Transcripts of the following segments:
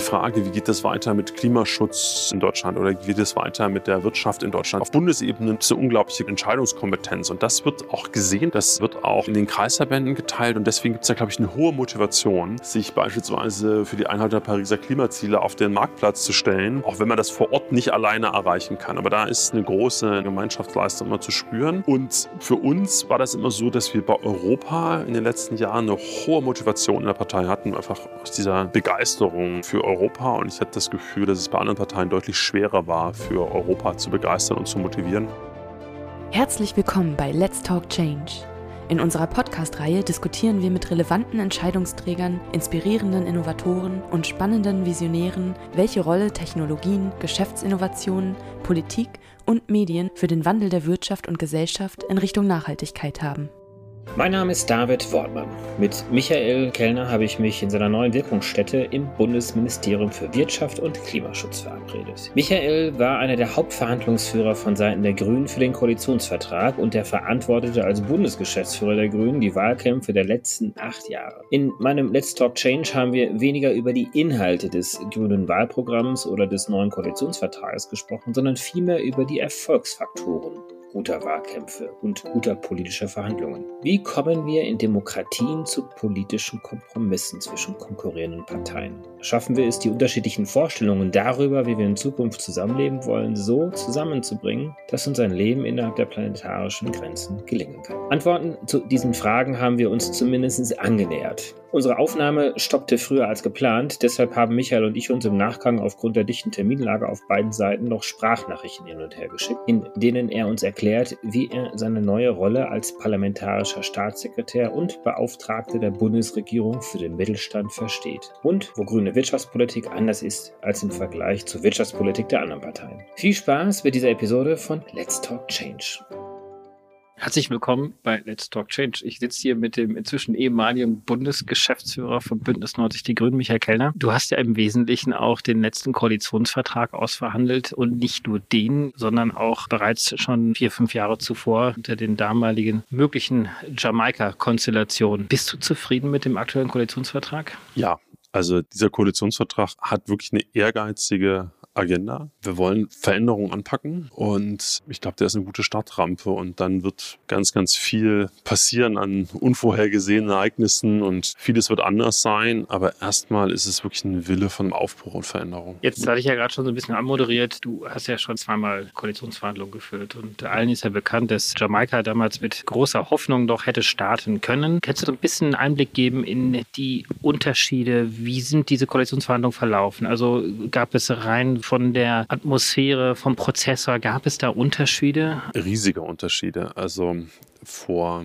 die Frage, wie geht es weiter mit Klimaschutz in Deutschland oder wie geht es weiter mit der Wirtschaft in Deutschland. Auf Bundesebene ist eine unglaubliche Entscheidungskompetenz und das wird auch gesehen, das wird auch in den Kreisverbänden geteilt und deswegen gibt es da, glaube ich, eine hohe Motivation, sich beispielsweise für die Einhaltung der Pariser Klimaziele auf den Marktplatz zu stellen, auch wenn man das vor Ort nicht alleine erreichen kann. Aber da ist eine große Gemeinschaftsleistung immer zu spüren und für uns war das immer so, dass wir bei Europa in den letzten Jahren eine hohe Motivation in der Partei hatten, einfach aus dieser Begeisterung für Europa. Und ich hatte das Gefühl, dass es bei anderen Parteien deutlich schwerer war, für Europa zu begeistern und zu motivieren. Herzlich willkommen bei Let's Talk Change. In unserer Podcast-Reihe diskutieren wir mit relevanten Entscheidungsträgern, inspirierenden Innovatoren und spannenden Visionären, welche Rolle Technologien, Geschäftsinnovationen, Politik und Medien für den Wandel der Wirtschaft und Gesellschaft in Richtung Nachhaltigkeit haben. Mein Name ist David Wortmann. Mit Michael Kellner habe ich mich in seiner neuen Wirkungsstätte im Bundesministerium für Wirtschaft und Klimaschutz verabredet. Michael war einer der Hauptverhandlungsführer von Seiten der Grünen für den Koalitionsvertrag und der verantwortete als Bundesgeschäftsführer der Grünen die Wahlkämpfe der letzten acht Jahre. In meinem Let's Talk Change haben wir weniger über die Inhalte des grünen Wahlprogramms oder des neuen Koalitionsvertrages gesprochen, sondern vielmehr über die Erfolgsfaktoren guter Wahlkämpfe und guter politischer Verhandlungen. Wie kommen wir in Demokratien zu politischen Kompromissen zwischen konkurrierenden Parteien? Schaffen wir es, die unterschiedlichen Vorstellungen darüber, wie wir in Zukunft zusammenleben wollen, so zusammenzubringen, dass uns ein Leben innerhalb der planetarischen Grenzen gelingen kann? Antworten zu diesen Fragen haben wir uns zumindest angenähert. Unsere Aufnahme stoppte früher als geplant, deshalb haben Michael und ich uns im Nachgang aufgrund der dichten Terminlage auf beiden Seiten noch Sprachnachrichten hin und her geschickt, in denen er uns erklärt, wie er seine neue Rolle als parlamentarischer Staatssekretär und Beauftragter der Bundesregierung für den Mittelstand versteht und wo grüne Wirtschaftspolitik anders ist als im Vergleich zur Wirtschaftspolitik der anderen Parteien. Viel Spaß mit dieser Episode von Let's Talk Change. Herzlich willkommen bei Let's Talk Change. Ich sitze hier mit dem inzwischen ehemaligen Bundesgeschäftsführer von Bündnis 90 Die Grünen, Michael Kellner. Du hast ja im Wesentlichen auch den letzten Koalitionsvertrag ausverhandelt und nicht nur den, sondern auch bereits schon vier, fünf Jahre zuvor unter den damaligen möglichen Jamaika-Konstellationen. Bist du zufrieden mit dem aktuellen Koalitionsvertrag? Ja, also dieser Koalitionsvertrag hat wirklich eine ehrgeizige Agenda. Wir wollen Veränderungen anpacken und ich glaube, der ist eine gute Startrampe und dann wird ganz, ganz viel passieren an unvorhergesehenen Ereignissen und vieles wird anders sein, aber erstmal ist es wirklich ein Wille von Aufbruch und Veränderung. Jetzt hatte ich ja gerade schon so ein bisschen anmoderiert, du hast ja schon zweimal Koalitionsverhandlungen geführt und allen ist ja bekannt, dass Jamaika damals mit großer Hoffnung doch hätte starten können. Kannst du ein bisschen Einblick geben in die Unterschiede? Wie sind diese Koalitionsverhandlungen verlaufen? Also gab es rein von der Atmosphäre, vom Prozessor, gab es da Unterschiede? Riesige Unterschiede. Also vor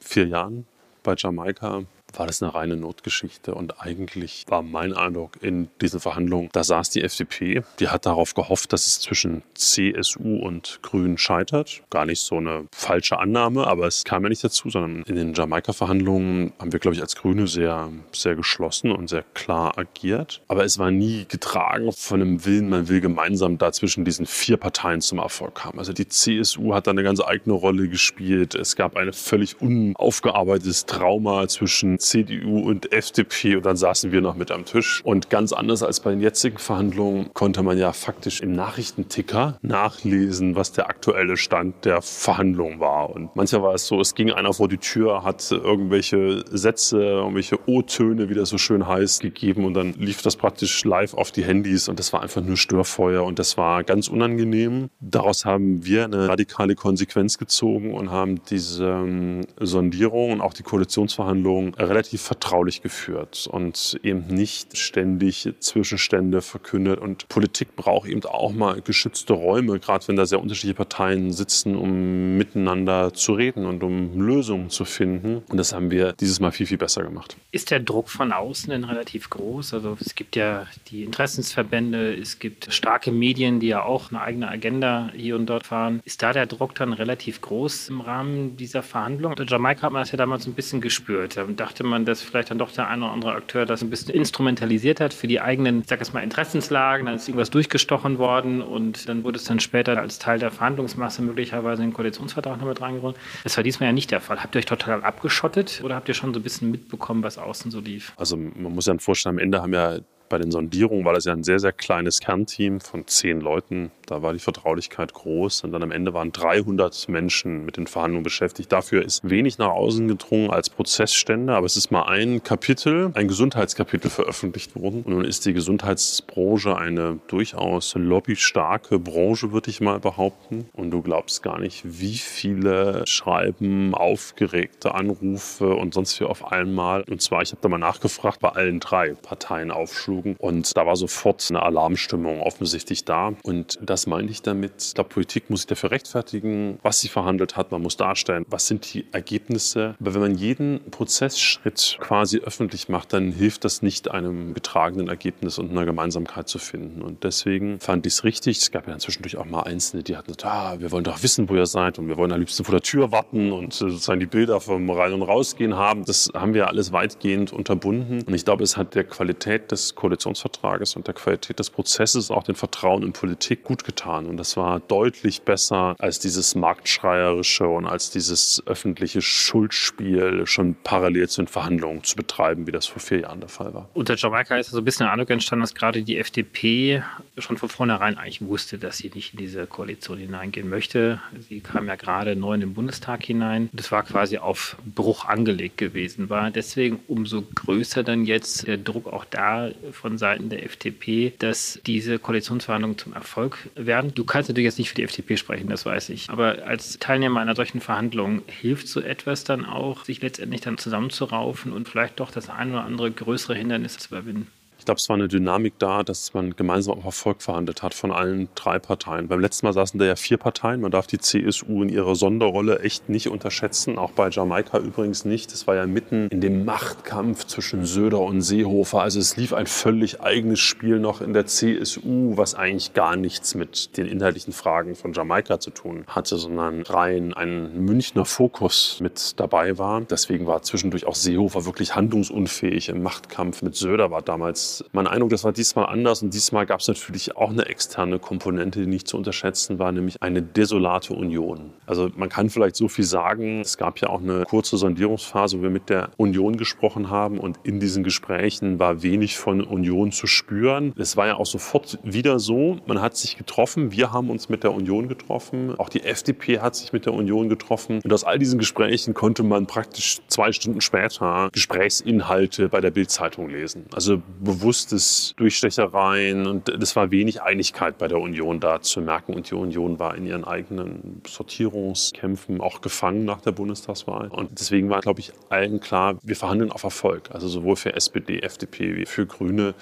vier Jahren bei Jamaika war das eine reine Notgeschichte. Und eigentlich war mein Eindruck in diesen Verhandlungen, da saß die FDP, die hat darauf gehofft, dass es zwischen CSU und Grünen scheitert. Gar nicht so eine falsche Annahme, aber es kam ja nicht dazu, sondern in den Jamaika-Verhandlungen haben wir, glaube ich, als Grüne sehr, sehr geschlossen und sehr klar agiert. Aber es war nie getragen von einem Willen, man will gemeinsam da zwischen diesen vier Parteien zum Erfolg kommen. Also die CSU hat da eine ganz eigene Rolle gespielt. Es gab ein völlig unaufgearbeitetes Trauma zwischen CDU und FDP und dann saßen wir noch mit am Tisch. Und ganz anders als bei den jetzigen Verhandlungen konnte man ja faktisch im Nachrichtenticker nachlesen, was der aktuelle Stand der Verhandlungen war. Und manchmal war es so, es ging einer vor die Tür, hat irgendwelche Sätze, irgendwelche O-Töne, wie das so schön heißt, gegeben und dann lief das praktisch live auf die Handys und das war einfach nur Störfeuer und das war ganz unangenehm. Daraus haben wir eine radikale Konsequenz gezogen und haben diese ähm, Sondierung und auch die Koalitionsverhandlungen relativ vertraulich geführt und eben nicht ständig Zwischenstände verkündet. Und Politik braucht eben auch mal geschützte Räume, gerade wenn da sehr unterschiedliche Parteien sitzen, um miteinander zu reden und um Lösungen zu finden. Und das haben wir dieses Mal viel, viel besser gemacht. Ist der Druck von außen denn relativ groß? Also es gibt ja die Interessensverbände, es gibt starke Medien, die ja auch eine eigene Agenda hier und dort fahren. Ist da der Druck dann relativ groß im Rahmen dieser Verhandlungen? In Jamaika hat man das ja damals ein bisschen gespürt. Da dachte dachte man, dass vielleicht dann doch der eine oder andere Akteur das ein bisschen instrumentalisiert hat für die eigenen, ich sag jetzt mal, Interessenslagen. Dann ist irgendwas durchgestochen worden und dann wurde es dann später als Teil der Verhandlungsmasse möglicherweise in den Koalitionsvertrag noch mit reingeholt. Das war diesmal ja nicht der Fall. Habt ihr euch total abgeschottet oder habt ihr schon so ein bisschen mitbekommen, was außen so lief? Also man muss ja vorstellen, am Ende haben ja bei den Sondierungen war das ja ein sehr, sehr kleines Kernteam von zehn Leuten. Da war die Vertraulichkeit groß und dann am Ende waren 300 Menschen mit den Verhandlungen beschäftigt. Dafür ist wenig nach außen gedrungen als Prozessstände, aber es ist mal ein Kapitel, ein Gesundheitskapitel veröffentlicht worden. Und nun ist die Gesundheitsbranche eine durchaus lobbystarke Branche, würde ich mal behaupten. Und du glaubst gar nicht, wie viele Schreiben, aufgeregte Anrufe und sonst wie auf einmal. Und zwar, ich habe da mal nachgefragt, bei allen drei Parteien aufschlugen. Und da war sofort eine Alarmstimmung offensichtlich da. Und das meinte ich damit. Ich glaube, Politik muss sich dafür rechtfertigen, was sie verhandelt hat. Man muss darstellen, was sind die Ergebnisse. Aber wenn man jeden Prozessschritt quasi öffentlich macht, dann hilft das nicht, einem getragenen Ergebnis und einer Gemeinsamkeit zu finden. Und deswegen fand ich es richtig. Es gab ja zwischendurch auch mal Einzelne, die hatten gesagt, ah, wir wollen doch wissen, wo ihr seid und wir wollen am liebsten vor der Tür warten und sozusagen die Bilder vom Rein- und Rausgehen haben. Das haben wir alles weitgehend unterbunden. Und ich glaube, es hat der Qualität des Koalitionsvertrages und der Qualität des Prozesses, auch dem Vertrauen in Politik gut getan. Und das war deutlich besser als dieses marktschreierische und als dieses öffentliche Schuldspiel schon parallel zu den Verhandlungen zu betreiben, wie das vor vier Jahren der Fall war. Unter Jamaika ist so ein bisschen der Eindruck entstanden, dass gerade die FDP schon von vornherein eigentlich wusste, dass sie nicht in diese Koalition hineingehen möchte. Sie kam ja gerade neu in den Bundestag hinein. Das war quasi auf Bruch angelegt gewesen. War deswegen umso größer dann jetzt der Druck auch da von Seiten der FDP, dass diese Koalitionsverhandlungen zum Erfolg werden. Du kannst natürlich jetzt nicht für die FDP sprechen, das weiß ich. Aber als Teilnehmer einer solchen Verhandlung hilft so etwas dann auch, sich letztendlich dann zusammenzuraufen und vielleicht doch das ein oder andere größere Hindernis zu überwinden? Glaube, es war eine Dynamik da, dass man gemeinsam auf Erfolg verhandelt hat von allen drei Parteien. Beim letzten Mal saßen da ja vier Parteien. Man darf die CSU in ihrer Sonderrolle echt nicht unterschätzen. Auch bei Jamaika übrigens nicht. Es war ja mitten in dem Machtkampf zwischen Söder und Seehofer. Also es lief ein völlig eigenes Spiel noch in der CSU, was eigentlich gar nichts mit den inhaltlichen Fragen von Jamaika zu tun hatte, sondern rein ein Münchner Fokus mit dabei war. Deswegen war zwischendurch auch Seehofer wirklich handlungsunfähig im Machtkampf mit Söder, war damals mein Eindruck, das war diesmal anders und diesmal gab es natürlich auch eine externe Komponente, die nicht zu unterschätzen war, nämlich eine desolate Union. Also man kann vielleicht so viel sagen, es gab ja auch eine kurze Sondierungsphase, wo wir mit der Union gesprochen haben und in diesen Gesprächen war wenig von Union zu spüren. Es war ja auch sofort wieder so, man hat sich getroffen, wir haben uns mit der Union getroffen, auch die FDP hat sich mit der Union getroffen und aus all diesen Gesprächen konnte man praktisch zwei Stunden später Gesprächsinhalte bei der Bildzeitung lesen. Also bewusstes Durchstechereien und es war wenig Einigkeit bei der Union da zu merken. Und die Union war in ihren eigenen Sortierungskämpfen auch gefangen nach der Bundestagswahl. Und deswegen war, glaube ich, allen klar, wir verhandeln auf Erfolg. Also sowohl für SPD, FDP wie für Grüne.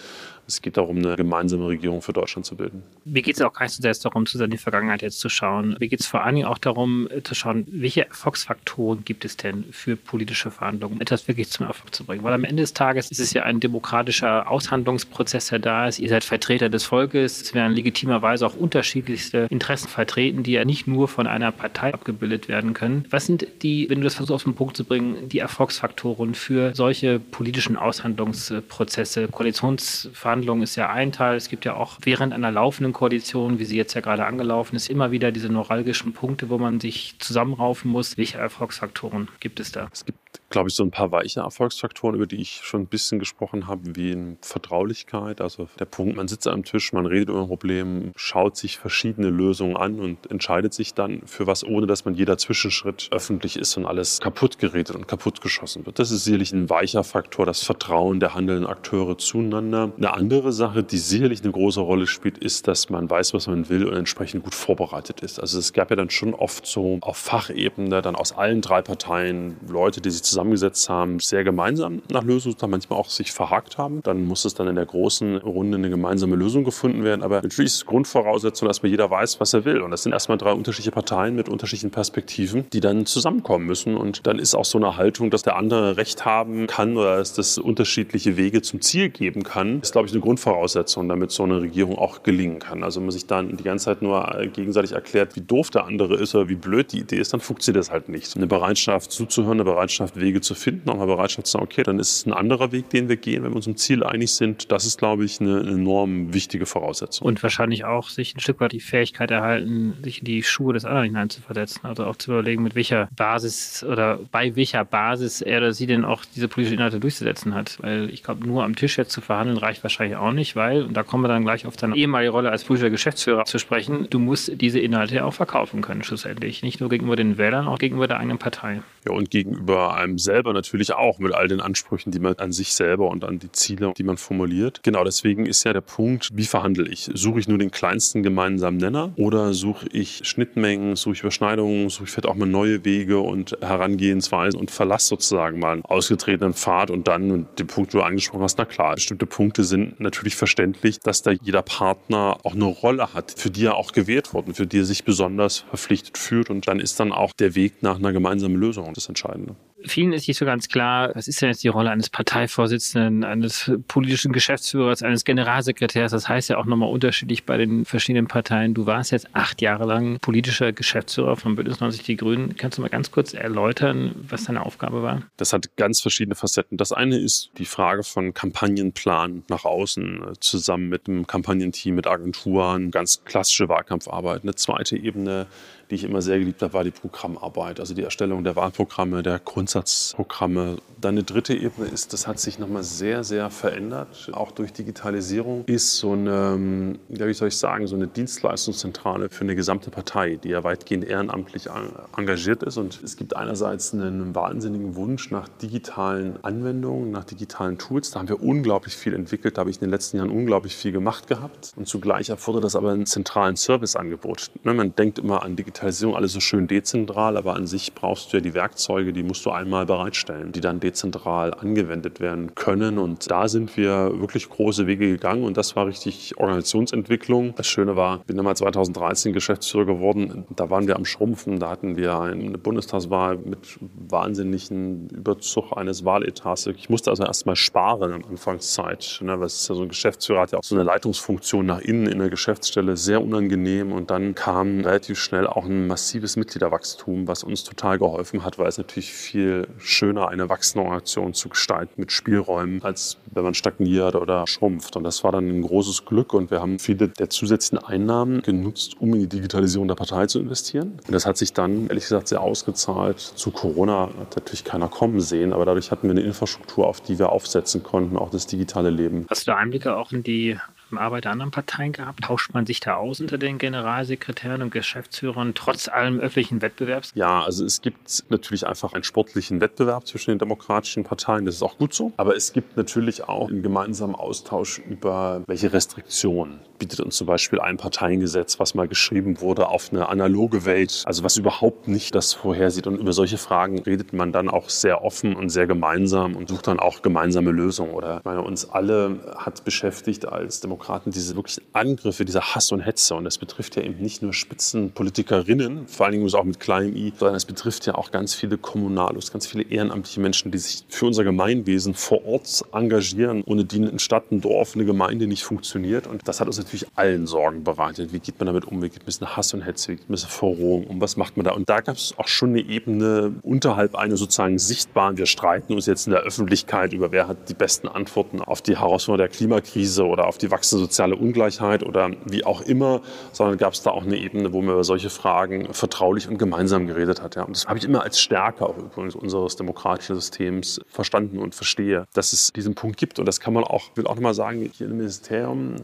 Es geht darum, eine gemeinsame Regierung für Deutschland zu bilden. Mir geht es auch gar nicht so sehr darum, zu in die Vergangenheit jetzt zu schauen. Mir geht es vor allen Dingen auch darum, äh, zu schauen, welche Erfolgsfaktoren gibt es denn für politische Verhandlungen, um etwas wirklich zum Erfolg zu bringen. Weil am Ende des Tages ist es ja ein demokratischer Aushandlungsprozess, der da ist. Ihr seid Vertreter des Volkes. Es werden legitimerweise auch unterschiedlichste Interessen vertreten, die ja nicht nur von einer Partei abgebildet werden können. Was sind die, wenn du das versuchst auf den Punkt zu bringen, die Erfolgsfaktoren für solche politischen Aushandlungsprozesse, Koalitionsverhandlungen? Verhandlungen ist ja ein Teil. Es gibt ja auch während einer laufenden Koalition, wie sie jetzt ja gerade angelaufen ist, immer wieder diese neuralgischen Punkte, wo man sich zusammenraufen muss. Welche Erfolgsfaktoren gibt es da? Es gibt glaube ich, so ein paar weiche Erfolgsfaktoren, über die ich schon ein bisschen gesprochen habe, wie Vertraulichkeit. Also der Punkt, man sitzt am Tisch, man redet über ein Problem, schaut sich verschiedene Lösungen an und entscheidet sich dann für was, ohne dass man jeder Zwischenschritt öffentlich ist und alles kaputt geredet und kaputt geschossen wird. Das ist sicherlich ein weicher Faktor, das Vertrauen der handelnden Akteure zueinander. Eine andere Sache, die sicherlich eine große Rolle spielt, ist, dass man weiß, was man will und entsprechend gut vorbereitet ist. Also es gab ja dann schon oft so auf Fachebene dann aus allen drei Parteien Leute, die sich zusammen zusammengesetzt haben, sehr gemeinsam nach Lösungen manchmal auch sich verhakt haben. Dann muss es dann in der großen Runde eine gemeinsame Lösung gefunden werden. Aber natürlich ist Grundvoraussetzung, dass man jeder weiß, was er will. Und das sind erstmal drei unterschiedliche Parteien mit unterschiedlichen Perspektiven, die dann zusammenkommen müssen. Und dann ist auch so eine Haltung, dass der andere Recht haben kann oder dass das unterschiedliche Wege zum Ziel geben kann, ist, glaube ich, eine Grundvoraussetzung, damit so eine Regierung auch gelingen kann. Also wenn man sich dann die ganze Zeit nur gegenseitig erklärt, wie doof der andere ist oder wie blöd die Idee ist, dann funktioniert das halt nicht. Eine Bereitschaft zuzuhören, eine Bereitschaft Bereitschaft, Wege zu finden, auch mal Bereitschaft zu sagen, okay, dann ist es ein anderer Weg, den wir gehen, wenn wir uns im Ziel einig sind. Das ist, glaube ich, eine enorm wichtige Voraussetzung. Und wahrscheinlich auch sich ein Stück weit die Fähigkeit erhalten, sich in die Schuhe des anderen hineinzuversetzen. Also auch zu überlegen, mit welcher Basis oder bei welcher Basis er oder sie denn auch diese politischen Inhalte durchzusetzen hat. Weil ich glaube, nur am Tisch jetzt zu verhandeln reicht wahrscheinlich auch nicht, weil, und da kommen wir dann gleich auf deine ehemalige Rolle als politischer Geschäftsführer zu sprechen, du musst diese Inhalte ja auch verkaufen können, schlussendlich. Nicht nur gegenüber den Wählern, auch gegenüber der eigenen Partei. Ja, und gegenüber einem selber natürlich auch mit all den Ansprüchen, die man an sich selber und an die Ziele, die man formuliert. Genau deswegen ist ja der Punkt, wie verhandle ich? Suche ich nur den kleinsten gemeinsamen Nenner oder suche ich Schnittmengen, suche ich Überschneidungen, suche ich vielleicht auch mal neue Wege und Herangehensweisen und verlasse sozusagen mal einen ausgetretenen Pfad und dann, und den Punkt, den du angesprochen hast, na klar, bestimmte Punkte sind natürlich verständlich, dass da jeder Partner auch eine Rolle hat, für die er auch gewählt wurde, für die er sich besonders verpflichtet fühlt und dann ist dann auch der Weg nach einer gemeinsamen Lösung das Entscheidende. Vielen ist nicht so ganz klar, was ist denn jetzt die Rolle eines Parteivorsitzenden, eines politischen Geschäftsführers, eines Generalsekretärs. Das heißt ja auch nochmal unterschiedlich bei den verschiedenen Parteien. Du warst jetzt acht Jahre lang politischer Geschäftsführer von Bündnis 90 Die Grünen. Kannst du mal ganz kurz erläutern, was deine Aufgabe war? Das hat ganz verschiedene Facetten. Das eine ist die Frage von Kampagnenplan nach außen, äh, zusammen mit einem Kampagnenteam, mit Agenturen, ganz klassische Wahlkampfarbeit. Eine zweite Ebene die ich immer sehr geliebt habe, war die Programmarbeit, also die Erstellung der Wahlprogramme, der Grundsatzprogramme. Dann eine dritte Ebene ist, das hat sich nochmal sehr, sehr verändert, auch durch Digitalisierung, ist so eine, wie soll ich sagen, so eine Dienstleistungszentrale für eine gesamte Partei, die ja weitgehend ehrenamtlich engagiert ist. Und es gibt einerseits einen wahnsinnigen Wunsch nach digitalen Anwendungen, nach digitalen Tools. Da haben wir unglaublich viel entwickelt, da habe ich in den letzten Jahren unglaublich viel gemacht gehabt. Und zugleich erfordert das aber einen zentralen Serviceangebot. Ne, man denkt immer an digitale Digitalisierung alles so schön dezentral, aber an sich brauchst du ja die Werkzeuge, die musst du einmal bereitstellen, die dann dezentral angewendet werden können. Und da sind wir wirklich große Wege gegangen und das war richtig Organisationsentwicklung. Das Schöne war, ich bin dann mal 2013 Geschäftsführer geworden, da waren wir am Schrumpfen, da hatten wir eine Bundestagswahl mit wahnsinnigen Überzug eines Wahletats. Ich musste also erstmal sparen der Anfangszeit. Ne, was so ein Geschäftsführer hat ja auch so eine Leitungsfunktion nach innen in der Geschäftsstelle, sehr unangenehm und dann kam relativ schnell auch ein massives Mitgliederwachstum, was uns total geholfen hat, weil es natürlich viel schöner eine wachsende Organisation zu gestalten mit Spielräumen, als wenn man stagniert oder schrumpft. Und das war dann ein großes Glück und wir haben viele der zusätzlichen Einnahmen genutzt, um in die Digitalisierung der Partei zu investieren. Und das hat sich dann, ehrlich gesagt, sehr ausgezahlt. Zu Corona hat natürlich keiner kommen sehen, aber dadurch hatten wir eine Infrastruktur, auf die wir aufsetzen konnten, auch das digitale Leben. Hast du Einblicke auch in die Arbeit der anderen Parteien gehabt? Tauscht man sich da aus unter den Generalsekretären und Geschäftsführern trotz allem öffentlichen Wettbewerbs? Ja, also es gibt natürlich einfach einen sportlichen Wettbewerb zwischen den demokratischen Parteien. Das ist auch gut so. Aber es gibt natürlich auch einen gemeinsamen Austausch über welche Restriktionen bietet uns zum Beispiel ein Parteiengesetz, was mal geschrieben wurde auf eine analoge Welt, also was überhaupt nicht das vorhersieht. Und über solche Fragen redet man dann auch sehr offen und sehr gemeinsam und sucht dann auch gemeinsame Lösungen. Oder ich meine, uns alle hat beschäftigt als Demokraten Demokraten diese wirklich Angriffe, dieser Hass und Hetze. Und das betrifft ja eben nicht nur Spitzenpolitikerinnen, vor allen Dingen auch mit kleinem i, sondern es betrifft ja auch ganz viele Kommunalos, ganz viele ehrenamtliche Menschen, die sich für unser Gemeinwesen vor Ort engagieren, ohne die eine Stadt, ein Dorf, eine Gemeinde nicht funktioniert. Und das hat uns natürlich allen Sorgen bereitet. Wie geht man damit um? Wie geht man mit Hass und Hetze? Wie geht man mit Verrohung um? Was macht man da? Und da gab es auch schon eine Ebene unterhalb einer sozusagen sichtbaren, wir streiten uns jetzt in der Öffentlichkeit über, wer hat die besten Antworten auf die Herausforderung der Klimakrise oder auf die wachsende wachsende soziale Ungleichheit oder wie auch immer, sondern gab es da auch eine Ebene, wo man über solche Fragen vertraulich und gemeinsam geredet hat. Ja. Und das habe ich immer als Stärke auch übrigens unseres demokratischen Systems verstanden und verstehe, dass es diesen Punkt gibt. Und das kann man auch, will auch nochmal sagen, hier im Ministerium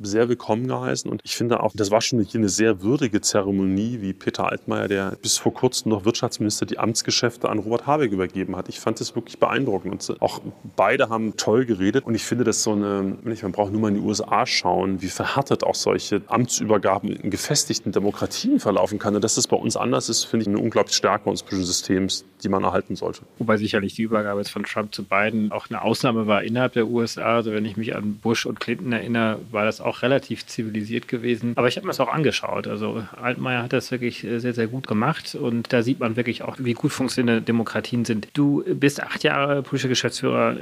sehr willkommen geheißen. Und ich finde auch, das war schon eine sehr würdige Zeremonie, wie Peter Altmaier, der bis vor kurzem noch Wirtschaftsminister, die Amtsgeschäfte an Robert Habeck übergeben hat. Ich fand das wirklich beeindruckend. Und auch beide haben toll geredet. Und ich finde das so eine, man braucht nur mal in die USA USA schauen, wie verhärtet auch solche Amtsübergaben in gefestigten Demokratien verlaufen kann. Und dass das bei uns anders ist, finde ich eine unglaubliche Stärke unseres Systems, die man erhalten sollte. Wobei sicherlich die Übergabe jetzt von Trump zu Biden auch eine Ausnahme war innerhalb der USA. Also wenn ich mich an Bush und Clinton erinnere, war das auch relativ zivilisiert gewesen. Aber ich habe mir das auch angeschaut. Also Altmaier hat das wirklich sehr, sehr gut gemacht. Und da sieht man wirklich auch, wie gut funktionierende Demokratien sind. Du bist acht Jahre politischer Geschäftsführer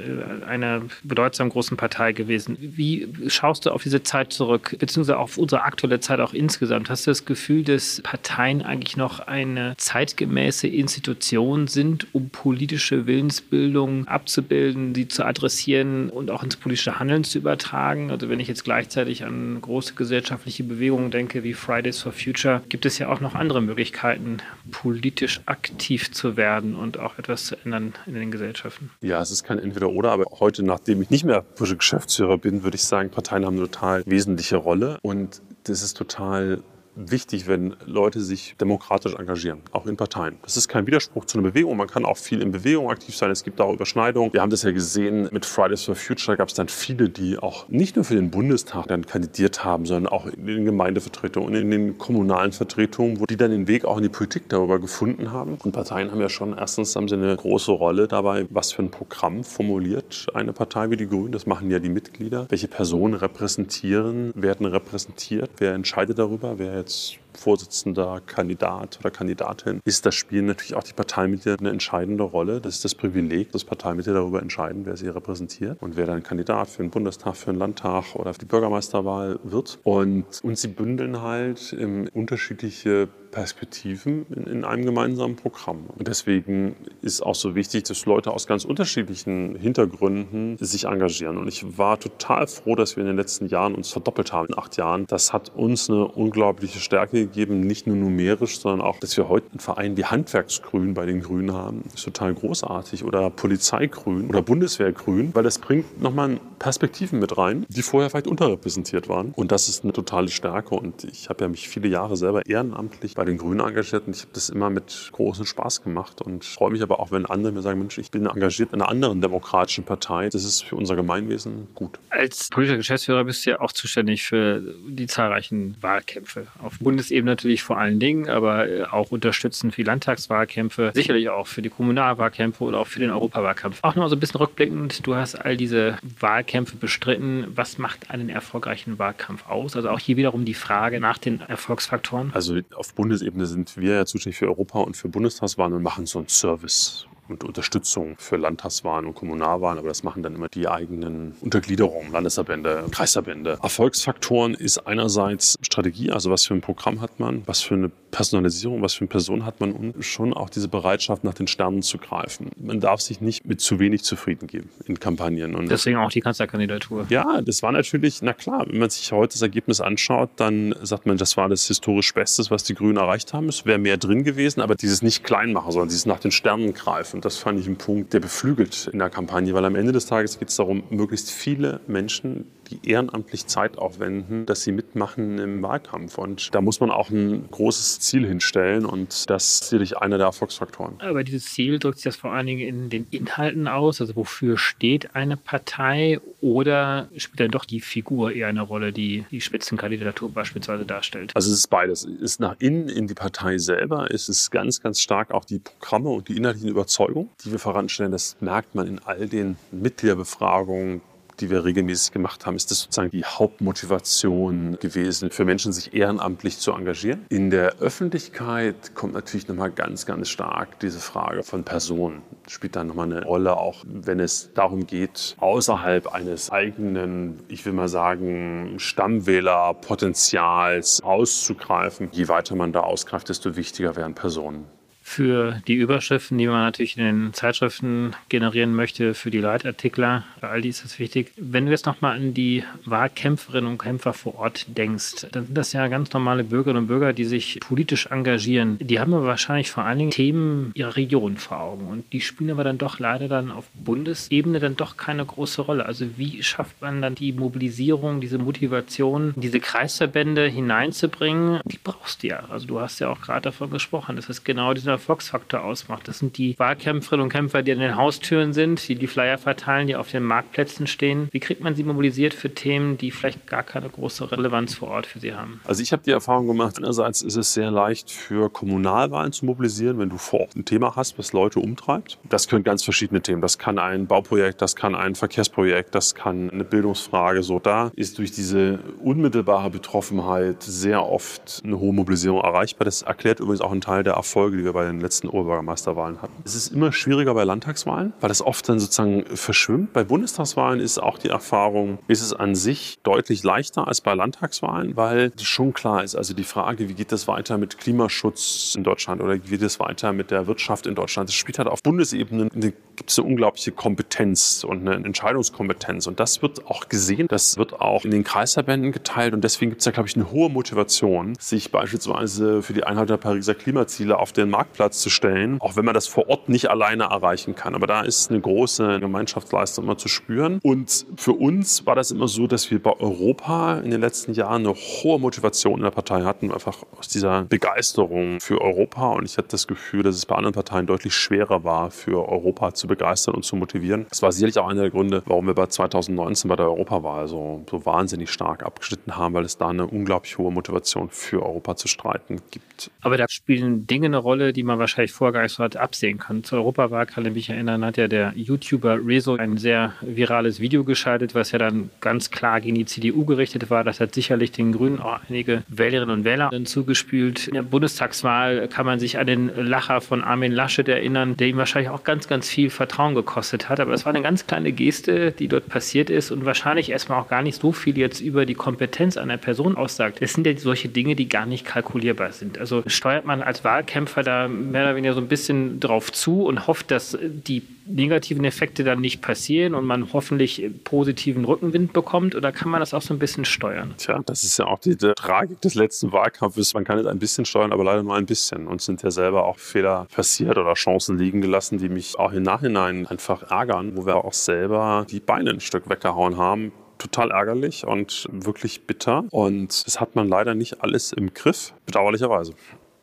einer bedeutsamen großen Partei gewesen. Wie schaust schaust du auf diese Zeit zurück, beziehungsweise auf unsere aktuelle Zeit auch insgesamt? Hast du das Gefühl, dass Parteien eigentlich noch eine zeitgemäße Institution sind, um politische Willensbildung abzubilden, sie zu adressieren und auch ins politische Handeln zu übertragen? Also wenn ich jetzt gleichzeitig an große gesellschaftliche Bewegungen denke wie Fridays for Future, gibt es ja auch noch andere Möglichkeiten, politisch aktiv zu werden und auch etwas zu ändern in den Gesellschaften. Ja, es ist kein Entweder-Oder, aber heute, nachdem ich nicht mehr Geschäftsführer bin, würde ich sagen, Parteien haben eine total wesentliche Rolle. Und das ist total wichtig, wenn Leute sich demokratisch engagieren, auch in Parteien. Das ist kein Widerspruch zu einer Bewegung. Man kann auch viel in Bewegung aktiv sein. Es gibt auch Überschneidungen. Wir haben das ja gesehen mit Fridays for Future. gab es dann viele, die auch nicht nur für den Bundestag dann kandidiert haben, sondern auch in den Gemeindevertretungen, in den kommunalen Vertretungen, wo die dann den Weg auch in die Politik darüber gefunden haben. Und Parteien haben ja schon, erstens haben sie eine große Rolle dabei, was für ein Programm formuliert eine Partei wie die Grünen. Das machen ja die Mitglieder. Welche Personen repräsentieren, werden repräsentiert. Wer entscheidet darüber? Wer jetzt Vorsitzender, Kandidat oder Kandidatin, ist das Spiel natürlich auch die Parteimitglieder eine entscheidende Rolle. Das ist das Privileg, dass Parteimitglieder darüber entscheiden, wer sie repräsentiert und wer dann Kandidat für den Bundestag, für den Landtag oder für die Bürgermeisterwahl wird. Und, und sie bündeln halt unterschiedliche Perspektiven in, in, einem gemeinsamen Programm. Und deswegen ist auch so wichtig, dass Leute aus ganz unterschiedlichen Hintergründen sich engagieren. Und ich war total froh, dass wir in den letzten Jahren uns verdoppelt haben, in acht Jahren. Das hat uns eine unglaubliche Stärke gegeben, nicht nur numerisch, sondern auch, dass wir heute einen Verein wie Handwerksgrün bei den Grünen haben. Ist total großartig. Oder Polizeigrün oder Bundeswehrgrün, weil das bringt nochmal Perspektiven mit rein, die vorher vielleicht unterrepräsentiert waren. Und das ist eine totale Stärke. Und ich habe ja mich viele Jahre selber ehrenamtlich bei den Grünen engagiert und ich habe das immer mit großem Spaß gemacht und freue mich aber auch, wenn andere mir sagen, Mensch, ich bin engagiert in einer anderen demokratischen Partei. Das ist für unser Gemeinwesen gut. Als politischer Geschäftsführer bist du ja auch zuständig für die zahlreichen Wahlkämpfe. Auf Bundesebene natürlich vor allen Dingen, aber äh, auch unterstützend für die Landtagswahlkämpfe, sicherlich auch für die Kommunalwahlkämpfe oder auch für den Europawahlkampf. Auch noch mal so ein bisschen rückblickend, du hast all diese Wahlkämpfe bestritten. Was macht einen erfolgreichen Wahlkampf aus? Also auch hier wiederum die Frage nach den Erfolgsfaktoren. Also auf Bundes Bundesebene sind wir ja zuständig für Europa und für Bundestagswahlen und machen so einen Service und Unterstützung für Landtagswahlen und Kommunalwahlen, aber das machen dann immer die eigenen Untergliederungen, Landesverbände, Kreisverbände. Erfolgsfaktoren ist einerseits Strategie, also was für ein Programm hat man, was für eine Personalisierung, was für eine Person hat man und schon auch diese Bereitschaft, nach den Sternen zu greifen. Man darf sich nicht mit zu wenig zufrieden geben in Kampagnen. Und Deswegen auch die Kanzlerkandidatur. Ja, das war natürlich, na klar, wenn man sich heute das Ergebnis anschaut, dann sagt man, das war das historisch Beste, was die Grünen erreicht haben. Es wäre mehr drin gewesen, aber dieses nicht klein machen, sondern dieses nach den Sternen greifen, und das fand ich einen Punkt, der beflügelt in der Kampagne, weil am Ende des Tages geht es darum, möglichst viele Menschen die ehrenamtlich Zeit aufwenden, dass sie mitmachen im Wahlkampf. Und da muss man auch ein großes Ziel hinstellen und das ist sicherlich einer der Erfolgsfaktoren. Aber dieses Ziel drückt sich das vor allen Dingen in den Inhalten aus, also wofür steht eine Partei oder spielt dann doch die Figur eher eine Rolle, die die Spitzenkandidatur beispielsweise darstellt? Also es ist beides. Es ist nach innen in die Partei selber, es ist ganz, ganz stark auch die Programme und die inhaltlichen Überzeugungen, die wir voranstellen. Das merkt man in all den Mitgliederbefragungen, die wir regelmäßig gemacht haben, ist das sozusagen die Hauptmotivation gewesen, für Menschen sich ehrenamtlich zu engagieren. In der Öffentlichkeit kommt natürlich nochmal ganz, ganz stark diese Frage von Personen. Spielt dann nochmal eine Rolle, auch wenn es darum geht, außerhalb eines eigenen, ich will mal sagen, Stammwählerpotenzials auszugreifen. Je weiter man da ausgreift, desto wichtiger werden Personen für die Überschriften, die man natürlich in den Zeitschriften generieren möchte, für die Leitartikler. Für all die ist das wichtig. Wenn du jetzt nochmal an die Wahlkämpferinnen und Kämpfer vor Ort denkst, dann sind das ja ganz normale Bürgerinnen und Bürger, die sich politisch engagieren. Die haben aber wahrscheinlich vor allen Dingen Themen ihrer Region vor Augen. Und die spielen aber dann doch leider dann auf Bundesebene dann doch keine große Rolle. Also wie schafft man dann die Mobilisierung, diese Motivation, diese Kreisverbände hineinzubringen? Die brauchst du ja. Also du hast ja auch gerade davon gesprochen. Das ist genau dieser Erfolgsfaktor ausmacht. Das sind die Wahlkämpferinnen und Kämpfer, die an den Haustüren sind, die die Flyer verteilen, die auf den Marktplätzen stehen. Wie kriegt man sie mobilisiert für Themen, die vielleicht gar keine große Relevanz vor Ort für sie haben? Also ich habe die Erfahrung gemacht, einerseits ist es sehr leicht für Kommunalwahlen zu mobilisieren, wenn du vor Ort ein Thema hast, was Leute umtreibt. Das können ganz verschiedene Themen. Das kann ein Bauprojekt, das kann ein Verkehrsprojekt, das kann eine Bildungsfrage. So da ist durch diese unmittelbare Betroffenheit sehr oft eine hohe Mobilisierung erreichbar. Das erklärt übrigens auch einen Teil der Erfolge, die wir bei den letzten Oberbürgermeisterwahlen hatten. Es ist immer schwieriger bei Landtagswahlen, weil das oft dann sozusagen verschwimmt. Bei Bundestagswahlen ist auch die Erfahrung, ist es an sich deutlich leichter als bei Landtagswahlen, weil schon klar ist, also die Frage, wie geht es weiter mit Klimaschutz in Deutschland oder wie geht es weiter mit der Wirtschaft in Deutschland, das spielt halt auf Bundesebene, gibt es eine unglaubliche Kompetenz und eine Entscheidungskompetenz und das wird auch gesehen, das wird auch in den Kreisverbänden geteilt und deswegen gibt es da, glaube ich, eine hohe Motivation, sich beispielsweise für die Einhaltung der Pariser Klimaziele auf den Marktplatz zu stellen, auch wenn man das vor Ort nicht alleine erreichen kann. Aber da ist eine große Gemeinschaftsleistung immer zu spüren. Und für uns war das immer so, dass wir bei Europa in den letzten Jahren eine hohe Motivation in der Partei hatten, einfach aus dieser Begeisterung für Europa. Und ich hatte das Gefühl, dass es bei anderen Parteien deutlich schwerer war, für Europa zu begeistern und zu motivieren. Das war sicherlich auch einer der Gründe, warum wir bei 2019 bei der Europawahl so, so wahnsinnig stark abgeschnitten haben, weil es da eine unglaublich hohe Motivation für Europa zu streiten gibt. Aber da spielen Dinge eine Rolle, die man wahrscheinlich vorher hat absehen können. Zur Europawahl kann ich mich erinnern, hat ja der YouTuber Rezo ein sehr virales Video geschaltet, was ja dann ganz klar gegen die CDU gerichtet war. Das hat sicherlich den Grünen auch einige Wählerinnen und Wähler zugespült. In der Bundestagswahl kann man sich an den Lacher von Armin Laschet erinnern, der ihm wahrscheinlich auch ganz, ganz viel Vertrauen gekostet hat. Aber es war eine ganz kleine Geste, die dort passiert ist und wahrscheinlich erstmal auch gar nicht so viel jetzt über die Kompetenz einer Person aussagt. Es sind ja solche Dinge, die gar nicht kalkulierbar sind. Also steuert man als Wahlkämpfer da mehr oder weniger so ein bisschen drauf zu und hofft, dass die negativen Effekte dann nicht passieren und man hoffentlich positiven Rückenwind bekommt? Oder kann man das auch so ein bisschen steuern? Tja, das ist ja auch die, die Tragik des letzten Wahlkampfes. Man kann es ein bisschen steuern, aber leider nur ein bisschen. Und sind ja selber auch Fehler passiert oder Chancen liegen gelassen, die mich auch im Nachhinein einfach ärgern, wo wir auch selber die Beine ein Stück weggehauen haben total ärgerlich und wirklich bitter. Und das hat man leider nicht alles im Griff, bedauerlicherweise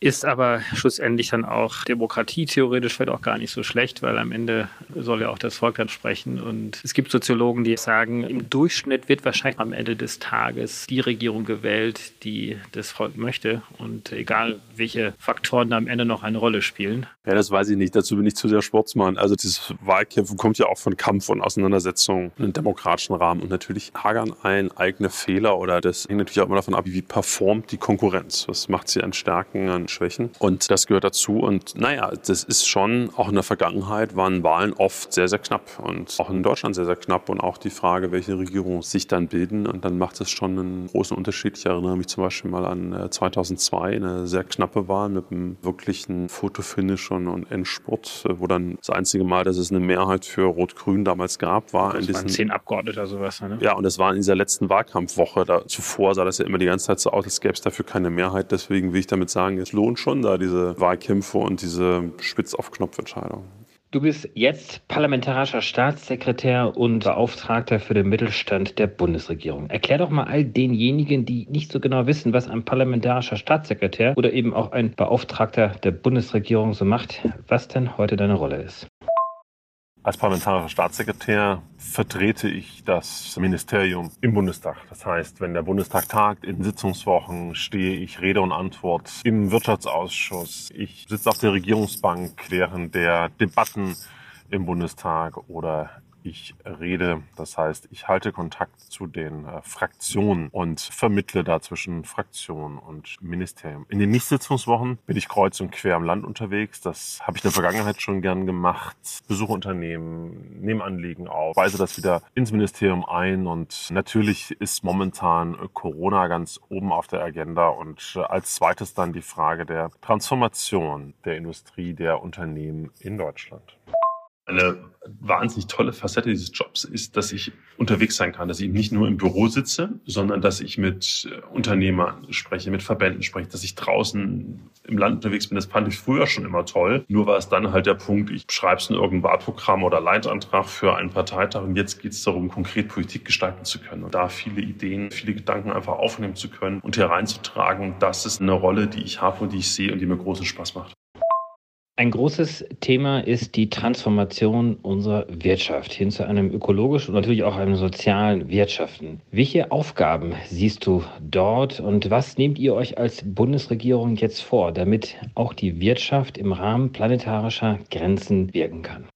ist aber schlussendlich dann auch Demokratie theoretisch vielleicht auch gar nicht so schlecht, weil am Ende soll ja auch das Volk dann sprechen. Und es gibt Soziologen, die sagen, im Durchschnitt wird wahrscheinlich am Ende des Tages die Regierung gewählt, die das Volk möchte. Und egal, welche Faktoren da am Ende noch eine Rolle spielen. Ja, das weiß ich nicht. Dazu bin ich zu sehr Sportsmann. Also dieses Wahlkämpfen kommt ja auch von Kampf und Auseinandersetzung in einem demokratischen Rahmen. Und natürlich ärgern ein eigene Fehler oder das hängt natürlich auch immer davon ab, wie performt die Konkurrenz. Was macht sie an Stärken, an Schwächen. Und das gehört dazu. Und naja, das ist schon, auch in der Vergangenheit waren Wahlen oft sehr, sehr knapp. Und auch in Deutschland sehr, sehr knapp. Und auch die Frage, welche Regierungen sich dann bilden. Und dann macht es schon einen großen Unterschied. Ich erinnere mich zum Beispiel mal an 2002, äh, eine sehr knappe Wahl mit einem wirklichen Fotofinish und, und Endspurt, wo dann das einzige Mal, dass es eine Mehrheit für Rot-Grün damals gab, war das in diesen. zehn Abgeordnete oder sowas, ne? Ja, und das war in dieser letzten Wahlkampfwoche. Da, zuvor sah das ja immer die ganze Zeit so aus, als gäbe es dafür keine Mehrheit. Deswegen will ich damit sagen, es lohnt schon da, diese Wahlkämpfe und diese Spitz-auf-Knopf-Entscheidungen. Du bist jetzt parlamentarischer Staatssekretär und Beauftragter für den Mittelstand der Bundesregierung. Erklär doch mal all denjenigen, die nicht so genau wissen, was ein parlamentarischer Staatssekretär oder eben auch ein Beauftragter der Bundesregierung so macht, was denn heute deine Rolle ist. Als parlamentarischer Staatssekretär vertrete ich das Ministerium im Bundestag. Das heißt, wenn der Bundestag tagt, in Sitzungswochen stehe ich Rede und Antwort im Wirtschaftsausschuss. Ich sitze auf der Regierungsbank während der Debatten im Bundestag oder ich rede, das heißt, ich halte Kontakt zu den äh, Fraktionen und vermittle da zwischen Fraktion und Ministerium. In den Nichtsitzungswochen bin ich kreuz und quer im Land unterwegs. Das habe ich in der Vergangenheit schon gern gemacht. Besuche Unternehmen, nehme Anliegen auf, weise das wieder ins Ministerium ein und natürlich ist momentan Corona ganz oben auf der Agenda und äh, als zweites dann die Frage der Transformation der Industrie, der Unternehmen in Deutschland eine wahnsinnig tolle Facette dieses Jobs ist, dass ich unterwegs sein kann, dass ich nicht nur im Büro sitze, sondern dass ich mit äh, Unternehmern spreche, mit Verbänden spreche, dass ich draußen im Land unterwegs bin. Das fand ich früher schon immer toll. Nur war es dann halt der Punkt, ich schreibe es in irgendein Wahlprogramm oder Leitantrag für einen Parteitag und jetzt geht es darum, konkret Politik gestalten zu können und da viele Ideen, viele Gedanken einfach aufnehmen zu können und hereinzutragen. Das ist eine Rolle, die ich habe und die ich sehe und die mir großen Spaß macht. Ein großes Thema ist die Transformation unserer Wirtschaft hin zu einem ökologischen und natürlich auch einem sozialen Wirtschaften. Welche Aufgaben siehst du dort und was nehmt ihr euch als Bundesregierung jetzt vor, damit auch die Wirtschaft im Rahmen planetarischer Grenzen wirken kann?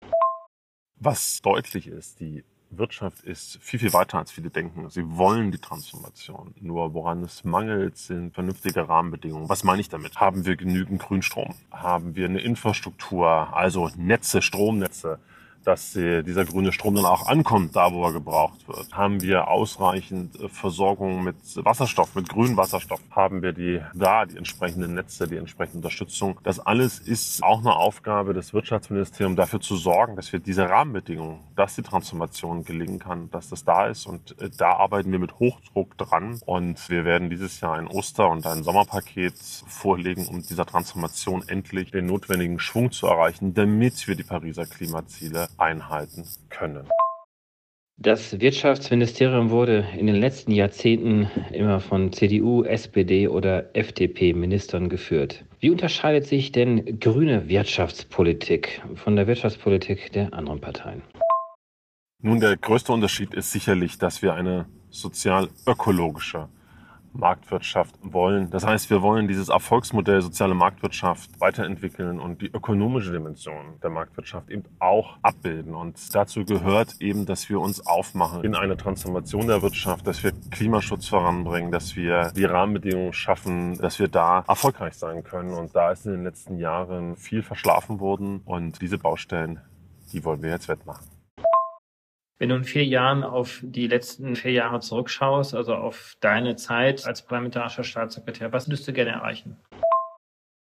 Was deutlich ist, die Wirtschaft ist viel, viel weiter, als viele denken. Sie wollen die Transformation. Nur woran es mangelt, sind vernünftige Rahmenbedingungen. Was meine ich damit? Haben wir genügend Grünstrom? Haben wir eine Infrastruktur, also Netze, Stromnetze? Dass dieser grüne Strom dann auch ankommt, da wo er gebraucht wird. Haben wir ausreichend äh, Versorgung mit Wasserstoff, mit grünem Wasserstoff? Haben wir die da, die entsprechenden Netze, die entsprechende Unterstützung? Das alles ist auch eine Aufgabe des Wirtschaftsministeriums, dafür zu sorgen, dass wir diese Rahmenbedingungen, dass die Transformation gelingen kann, dass das da ist. Und äh, da arbeiten wir mit Hochdruck dran. Und wir werden dieses Jahr ein Oster- und ein Sommerpaket vorlegen, um dieser Transformation endlich den notwendigen Schwung zu erreichen, damit wir die Pariser Klimaziele einhalten können. Das Wirtschaftsministerium wurde in den letzten Jahrzehnten immer von CDU, SPD oder FDP-Ministern geführt. Wie unterscheidet sich denn grüne Wirtschaftspolitik von der Wirtschaftspolitik der anderen Parteien? Nun, der größte Unterschied ist sicherlich, dass wir eine sozial-ökologische Marktwirtschaft wollen. Das heißt, wir wollen dieses Erfolgsmodell soziale Marktwirtschaft weiterentwickeln und die ökonomische Dimension der Marktwirtschaft eben auch abbilden. Und dazu gehört eben, dass wir uns aufmachen in eine Transformation der Wirtschaft, dass wir Klimaschutz voranbringen, dass wir die Rahmenbedingungen schaffen, dass wir da erfolgreich sein können. Und da ist in den letzten Jahren viel verschlafen worden und diese Baustellen, die wollen wir jetzt wettmachen. Wenn du in vier Jahren auf die letzten vier Jahre zurückschaust, also auf deine Zeit als parlamentarischer Staatssekretär, was würdest du gerne erreichen?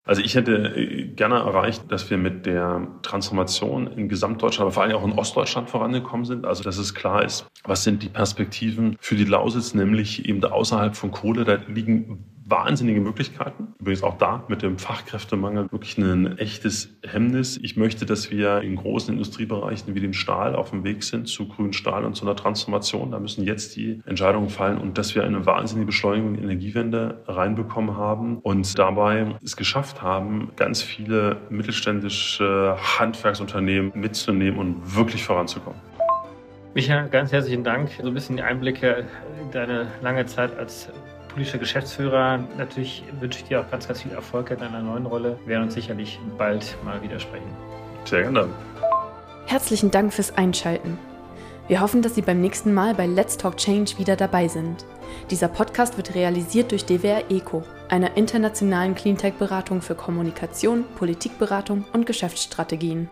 Also ich hätte äh, gerne erreicht, dass wir mit der Transformation in Gesamtdeutschland, aber vor allem auch in Ostdeutschland vorangekommen sind. Also dass es klar ist, was sind die Perspektiven für die Lausitz, nämlich eben außerhalb von Kohle. Da liegen wahnsinnige Möglichkeiten. Übrigens auch da mit dem Fachkräftemangel wirklich ein echtes Hemmnis. Ich möchte, dass wir in großen Industriebereichen wie dem Stahl auf dem Weg sind zu grünen Stahl und zu einer Transformation. Da müssen jetzt die Entscheidungen fallen und dass wir eine wahnsinnige Beschleunigung in die Energiewende reinbekommen haben und dabei es geschafft haben, ganz viele mittelständische Handwerksunternehmen mitzunehmen und wirklich voranzukommen. Micha, ganz herzlichen Dank. So ein bisschen die Einblicke in deine lange Zeit als politischer Geschäftsführer. Natürlich wünsche ich dir auch ganz, ganz viel Erfolg in deiner neuen Rolle. Wir werden uns sicherlich bald mal wieder sprechen. Sehr gerne. Herzlichen Dank fürs Einschalten. Wir hoffen, dass Sie beim nächsten Mal bei Let's Talk Change wieder dabei sind. Dieser Podcast wird realisiert durch DWR ECO, einer internationalen Cleantech-Beratung für Kommunikation, Politikberatung und Geschäftsstrategien.